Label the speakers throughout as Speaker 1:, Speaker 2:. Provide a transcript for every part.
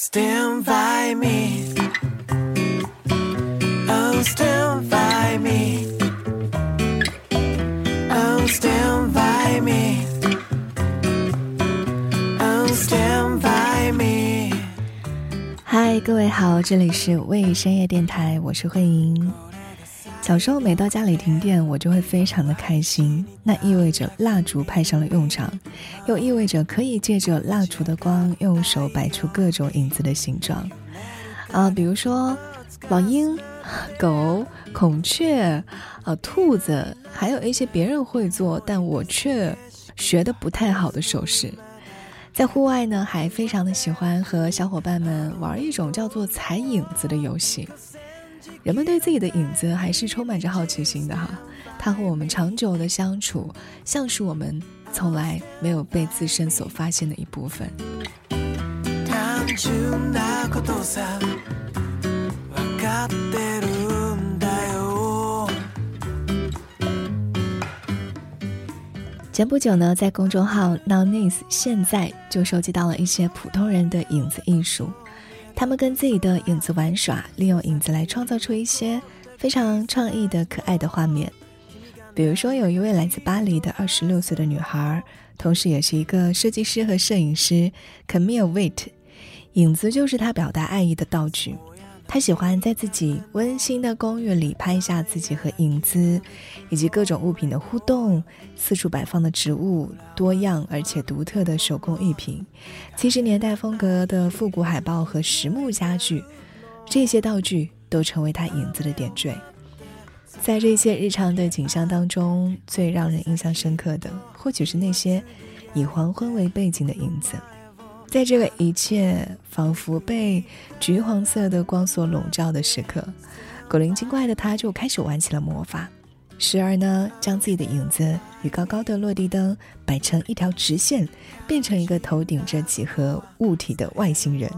Speaker 1: Stand by me. Oh, stand by me. Oh, stand by me. Oh, stand by me.
Speaker 2: Hi,，各位好，这里是未深夜电台，我是慧莹。小时候每到家里停电，我就会非常的开心，那意味着蜡烛派上了用场，又意味着可以借着蜡烛的光，用手摆出各种影子的形状，啊，比如说老鹰、狗、孔雀、啊兔子，还有一些别人会做但我却学的不太好的手势。在户外呢，还非常的喜欢和小伙伴们玩一种叫做踩影子的游戏。人们对自己的影子还是充满着好奇心的哈，它和我们长久的相处，像是我们从来没有被自身所发现的一部分。
Speaker 1: 単純なことさわかってるんだよ
Speaker 2: 前不久呢，在公众号 Now Nice 现在就收集到了一些普通人的影子艺术。 他们跟自己的影子玩耍，利用影子来创造出一些非常创意的可爱的画面。比如说，有一位来自巴黎的二十六岁的女孩，同时也是一个设计师和摄影师 Camille Wait，影子就是她表达爱意的道具。他喜欢在自己温馨的公寓里拍下自己和影子以及各种物品的互动，四处摆放的植物，多样而且独特的手工艺品，七十年代风格的复古海报和实木家具，这些道具都成为他影子的点缀。在这些日常的景象当中，最让人印象深刻的，或许是那些以黄昏为背景的影子。在这个一切仿佛被橘黄色的光所笼罩的时刻，古灵精怪的他就开始玩起了魔法。时而呢，将自己的影子与高高的落地灯摆成一条直线，变成一个头顶着几何物体的外星人；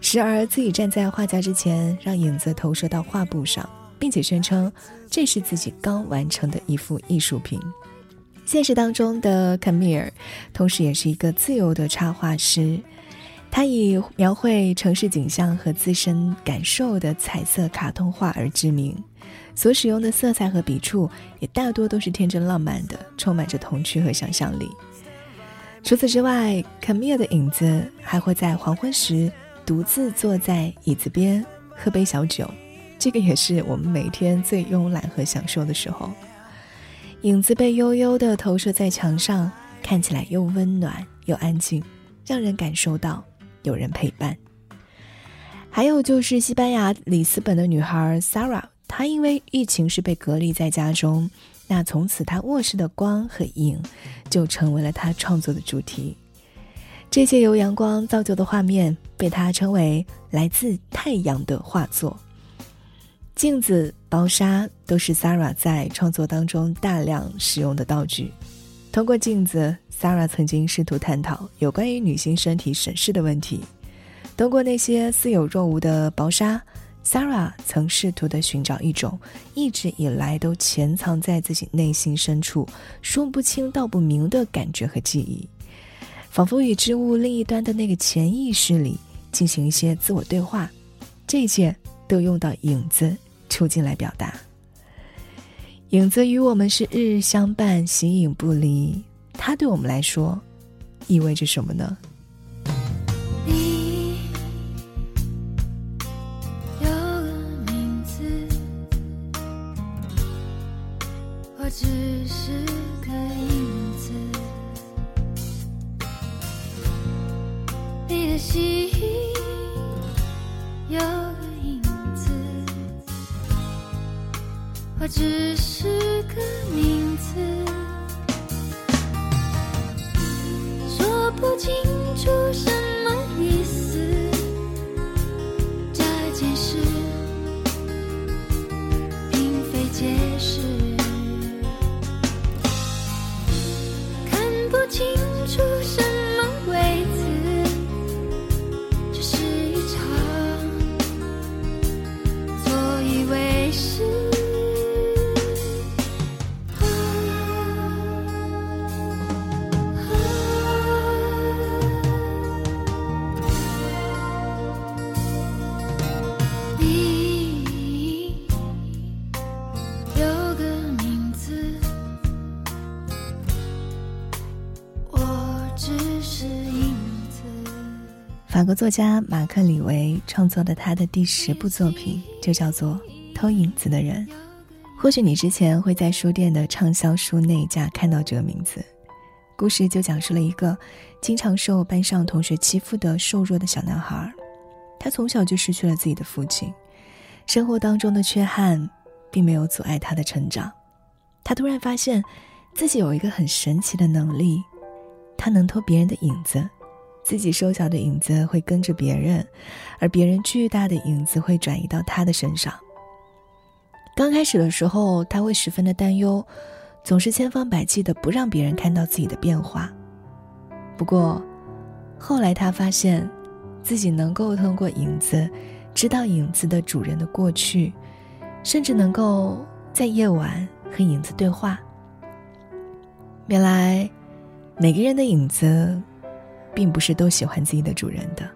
Speaker 2: 时而自己站在画架之前，让影子投射到画布上，并且宣称这是自己刚完成的一幅艺术品。现实当中的卡米尔，同时也是一个自由的插画师。他以描绘城市景象和自身感受的彩色卡通画而知名，所使用的色彩和笔触也大多都是天真浪漫的，充满着童趣和想象力。除此之外，卡米尔的影子还会在黄昏时独自坐在椅子边喝杯小酒，这个也是我们每天最慵懒和享受的时候。影子被悠悠地投射在墙上，看起来又温暖又安静，让人感受到有人陪伴。还有就是西班牙里斯本的女孩 Sarah，她因为疫情是被隔离在家中，那从此她卧室的光和影就成为了她创作的主题。这些由阳光造就的画面被她称为来自太阳的画作。镜子、薄纱都是 Sara 在创作当中大量使用的道具。通过镜子，Sara 曾经试图探讨有关于女性身体审视的问题；通过那些似有若无的薄纱，Sara 曾试图的寻找一种一直以来都潜藏在自己内心深处、说不清道不明的感觉和记忆，仿佛与织物另一端的那个潜意识里进行一些自我对话。这一切。都用到影子处境来表达。影子与我们是日日相伴，形影不离。它对我们来说意味着什么呢？作家马克·李维创作的他的第十部作品就叫做《偷影子的人》。或许你之前会在书店的畅销书那一架看到这个名字。故事就讲述了一个经常受班上同学欺负的瘦弱的小男孩，他从小就失去了自己的父亲，生活当中的缺憾并没有阻碍他的成长。他突然发现，自己有一个很神奇的能力，他能偷别人的影子。自己瘦小的影子会跟着别人，而别人巨大的影子会转移到他的身上。刚开始的时候，他会十分的担忧，总是千方百计的不让别人看到自己的变化。不过，后来他发现，自己能够通过影子，知道影子的主人的过去，甚至能够在夜晚和影子对话。原来，每个人的影子。并不是都喜欢自己的主人的，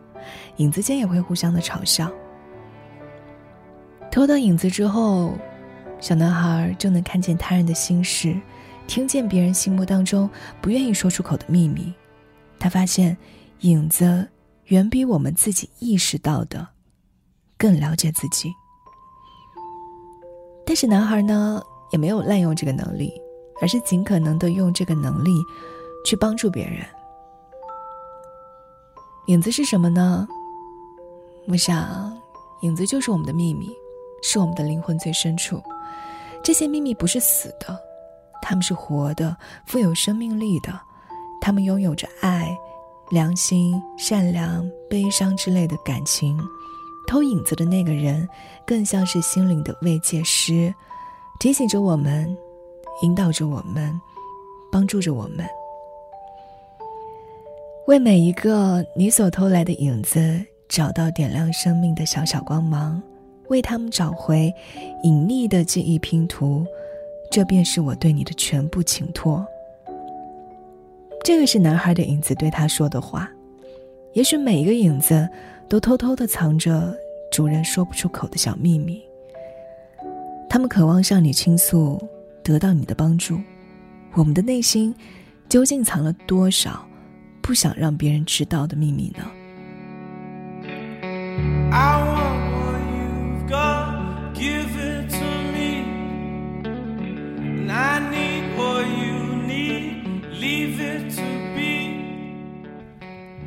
Speaker 2: 影子间也会互相的嘲笑。偷到影子之后，小男孩就能看见他人的心事，听见别人心目当中不愿意说出口的秘密。他发现，影子远比我们自己意识到的更了解自己。但是男孩呢，也没有滥用这个能力，而是尽可能的用这个能力去帮助别人。影子是什么呢？我想，影子就是我们的秘密，是我们的灵魂最深处。这些秘密不是死的，他们是活的，富有生命力的。他们拥有着爱、良心、善良、悲伤之类的感情。偷影子的那个人，更像是心灵的慰藉师，提醒着我们，引导着我们，帮助着我们。为每一个你所偷来的影子找到点亮生命的小小光芒，为他们找回隐匿的记忆拼图，这便是我对你的全部请托。这个是男孩的影子对他说的话。也许每一个影子都偷偷的藏着主人说不出口的小秘密，他们渴望向你倾诉，得到你的帮助。我们的内心究竟藏了多少？不想让别人知道的秘密呢？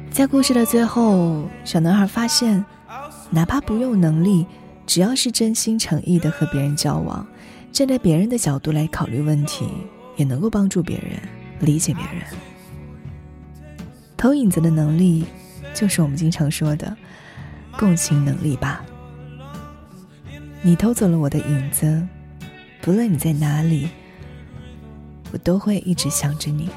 Speaker 2: 在故事的最后，小男孩发现，哪怕不用能力，只要是真心诚意的和别人交往，站在别人的角度来考虑问题，也能够帮助别人，理解别人。偷影子的能力，就是我们经常说的共情能力吧。你偷走了我的影子，不论你在哪里，我都会一直想着你。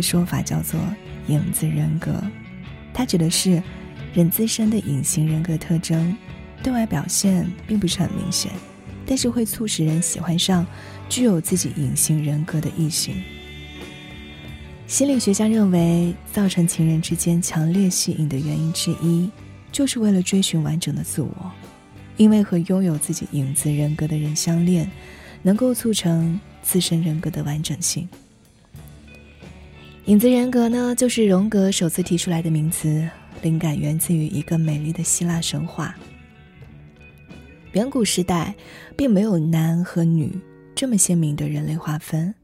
Speaker 2: 个说法，叫做“影子人格”，它指的是人自身的隐形人格特征，对外表现并不是很明显，但是会促使人喜欢上具有自己隐形人格的异性。心理学家认为，造成情人之间强烈吸引的原因之一，就是为了追寻完整的自我，因为和拥有自己影子人格的人相恋，能够促成自身人格的完整性。影子人格呢，就是荣格首次提出来的名词，灵感源自于一个美丽的希腊神话。远古时代，并没有男和女这么鲜明的人类划分。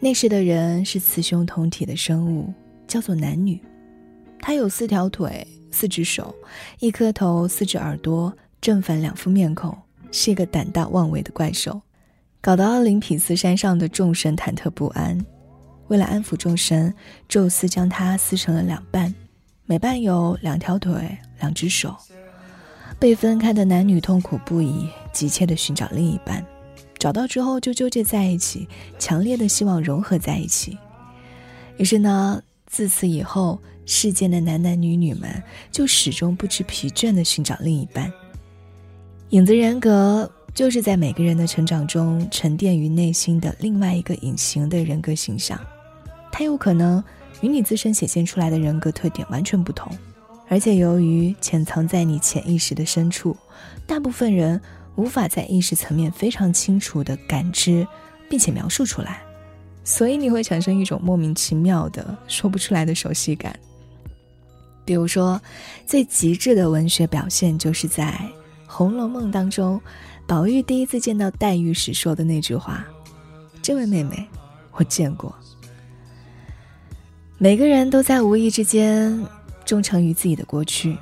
Speaker 2: 那时的人是雌雄同体的生物，叫做男女。他有四条腿、四只手、一颗头、四只耳朵，正反两副面孔，是一个胆大妄为的怪兽，搞得奥林匹斯山上的众神忐忑不安。为了安抚众神，宙斯将他撕成了两半，每半有两条腿、两只手。被分开的男女痛苦不已，急切地寻找另一半。找到之后就纠结在一起，强烈的希望融合在一起。于是呢，自此以后，世间的男男女女们就始终不知疲倦的寻找另一半。影子人格就是在每个人的成长中沉淀于内心的另外一个隐形的人格形象，它有可能与你自身显现出来的人格特点完全不同，而且由于潜藏在你潜意识的深处，大部分人。无法在意识层面非常清楚的感知，并且描述出来，所以你会产生一种莫名其妙的说不出来的熟悉感。比如说，最极致的文学表现就是在《红楼梦》当中，宝玉第一次见到黛玉时说的那句话：“这位妹妹，我见过。”每个人都在无意之间忠诚于自己的过去，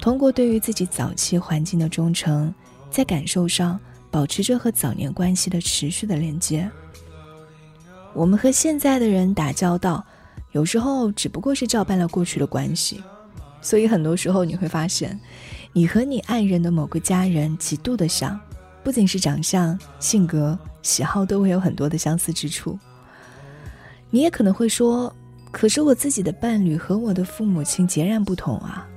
Speaker 2: 通过对于自己早期环境的忠诚。在感受上保持着和早年关系的持续的连接。我们和现在的人打交道，有时候只不过是照搬了过去的关系，所以很多时候你会发现，你和你爱人的某个家人极度的像，不仅是长相、性格、喜好都会有很多的相似之处。你也可能会说，可是我自己的伴侣和我的父母亲截然不同啊。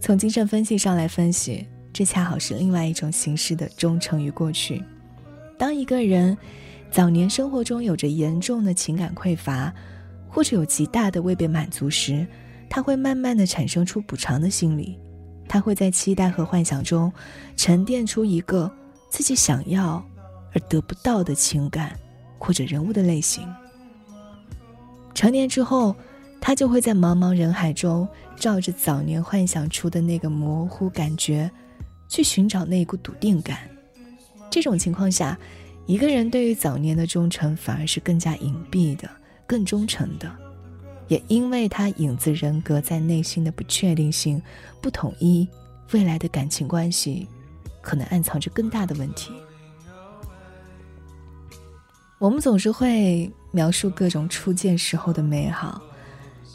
Speaker 2: 从精神分析上来分析。这恰好是另外一种形式的忠诚于过去。当一个人早年生活中有着严重的情感匮乏，或者有极大的未被满足时，他会慢慢的产生出补偿的心理。他会在期待和幻想中沉淀出一个自己想要而得不到的情感或者人物的类型。成年之后，他就会在茫茫人海中照着早年幻想出的那个模糊感觉。去寻找那一股笃定感，这种情况下，一个人对于早年的忠诚反而是更加隐蔽的、更忠诚的，也因为他影子人格在内心的不确定性、不统一，未来的感情关系可能暗藏着更大的问题。我们总是会描述各种初见时候的美好，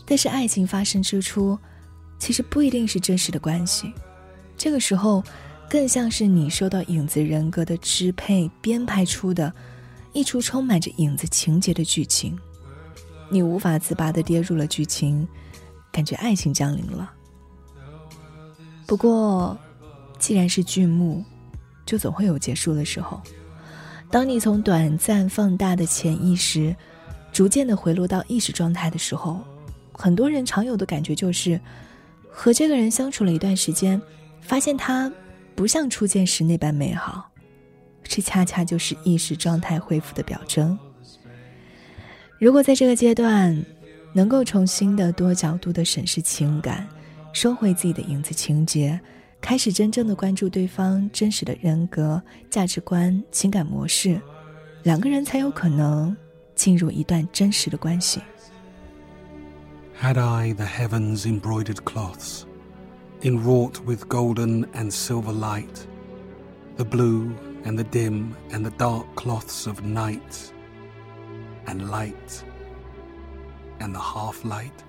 Speaker 2: 但是爱情发生之初，其实不一定是真实的关系。这个时候，更像是你受到影子人格的支配编排出的，一出充满着影子情节的剧情，你无法自拔的跌入了剧情，感觉爱情降临了。不过，既然是剧目，就总会有结束的时候。当你从短暂放大的潜意识，逐渐的回落到意识状态的时候，很多人常有的感觉就是，和这个人相处了一段时间。发现他不像初见时那般美好，这恰恰就是意识状态恢复的表征。如果在这个阶段能够重新的多角度的审视情感，收回自己的影子情节，开始真正的关注对方真实的人格、价值观、情感模式，两个人才有可能进入一段真实的关系。
Speaker 3: Had I the heavens embroidered cloths? inwrought with golden and silver light, the blue and the dim and the dark cloths of night and light and the half light.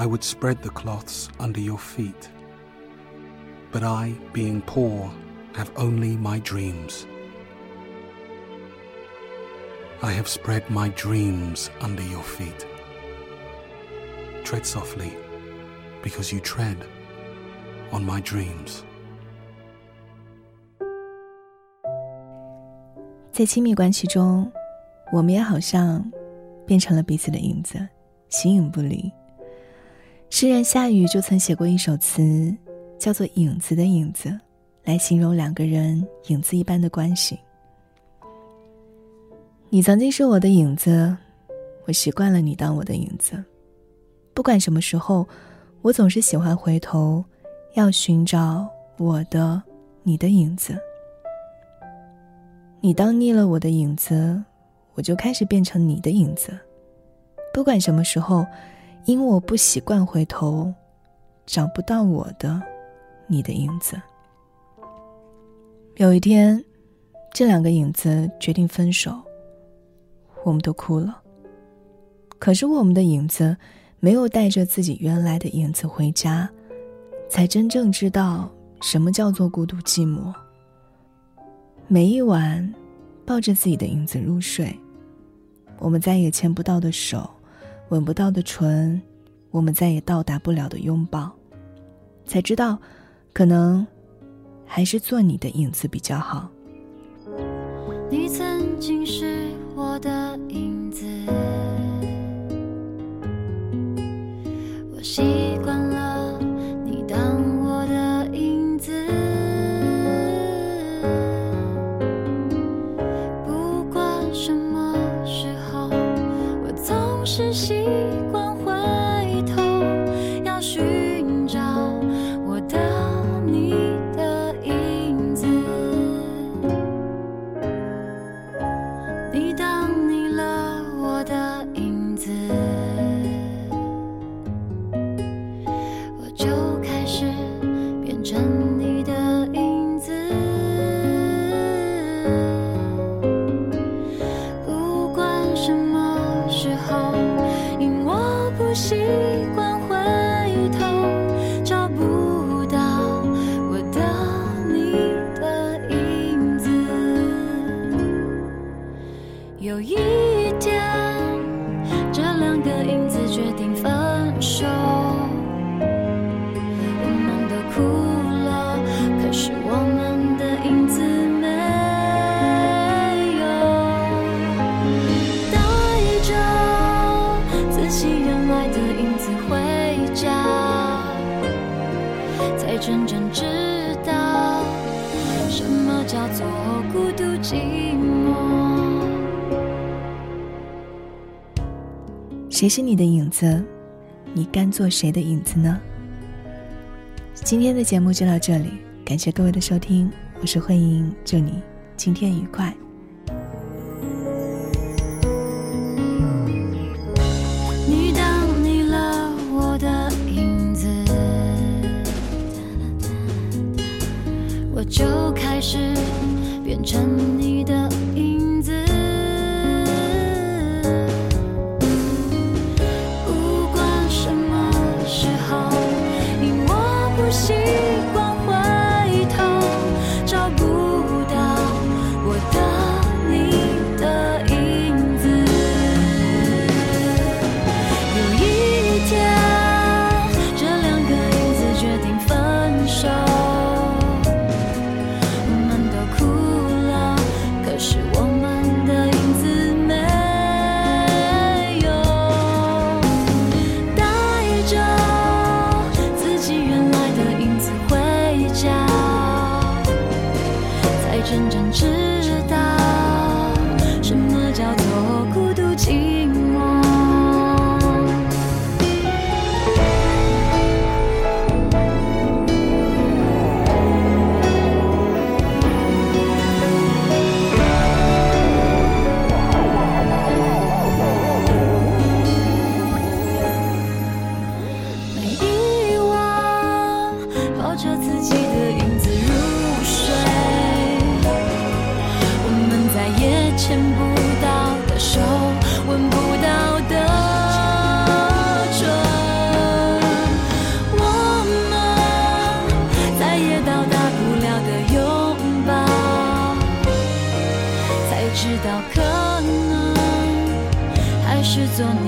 Speaker 3: I would spread the cloths under your feet, but I, being poor, have only my dreams. I have spread my dreams under your feet. Tread softly, because you tread on my dreams.
Speaker 2: 在亲密关系中，我们也好像变成了彼此的影子，形影不离。 诗人夏雨就曾写过一首词，叫做《影子的影子》，来形容两个人影子一般的关系。你曾经是我的影子，我习惯了你当我的影子。不管什么时候，我总是喜欢回头，要寻找我的、你的影子。你当腻了我的影子，我就开始变成你的影子。不管什么时候，因我不习惯回头，找不到我的、你的影子。有一天，这两个影子决定分手。我们都哭了。可是我们的影子没有带着自己原来的影子回家，才真正知道什么叫做孤独寂寞。每一晚，抱着自己的影子入睡，我们再也牵不到的手，吻不到的唇，我们再也到达不了的拥抱，才知道，可能还是做你的影子比较好。
Speaker 4: 你曾经是我的影子，我是心是
Speaker 2: 你的影子？你甘做谁的影子呢？今天的节目就到这里，感谢各位的收听，我是慧莹，祝你今天愉快。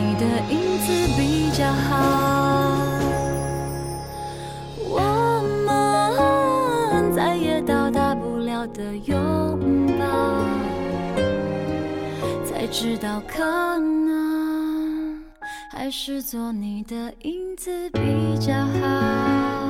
Speaker 4: 你的影子比较好？我们再也到达不了的拥抱，才知道可能还是做你的影子比较好。